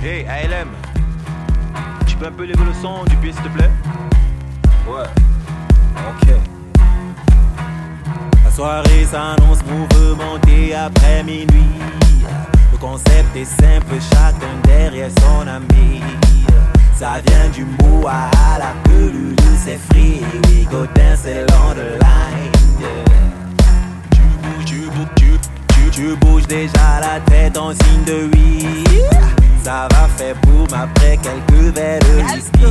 Hey, ALM, tu peux un peu lever le son du pied s'il te plaît? Ouais. Ok. La soirée s'annonce mouvementée après minuit. Le concept est simple, chacun derrière son ami. Ça vient du mot à la pelule, c'est free. We go dancing on the line. Tu bouges, tu bouges, tu, tu, tu bouges déjà la tête en signe de oui. Ça va faire boum après quelques verres de whisky.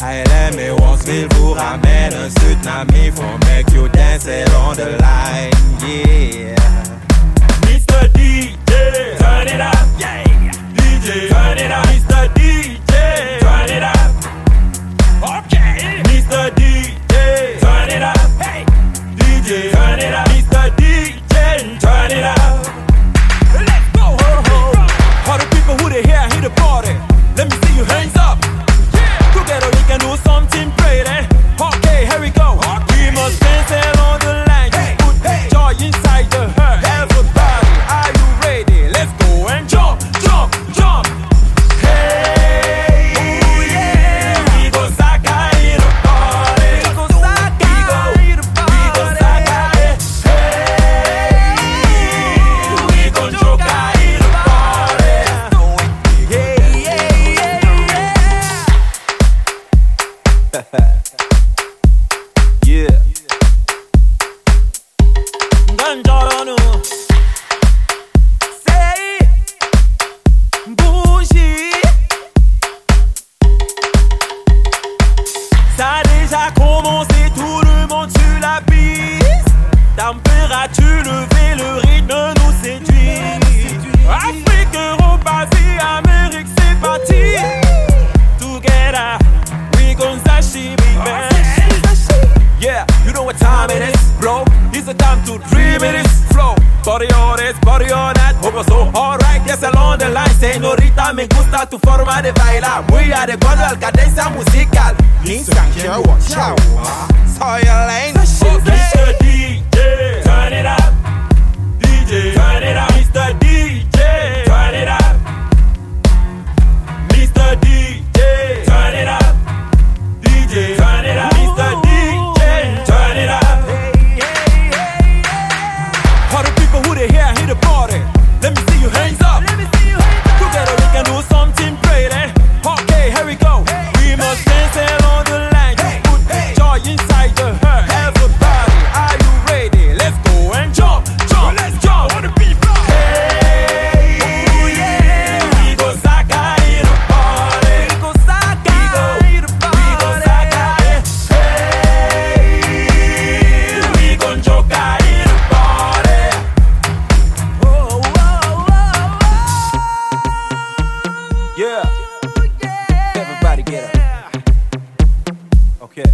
ALM et Wansville vous ramène un tsunami for make you dance along the line. Yeah. Mr. DJ, turn it up. Yeah. DJ, turn it up. Mr. DJ, turn it up. Okay. Mr. DJ, turn it up. Hey. DJ, turn it up. Ganjarano. Say, bougie. Ça a déjà commencé, tout le monde sur la piste. Température levée, le rythme This, body on that. Over so alright, yes, along the line. Señorita, me gusta tu forma de bailar. Muy adecuado al cadencia musical. Nissan, quiero chao. Soy Elaine. Yeah. Everybody get up. Okay.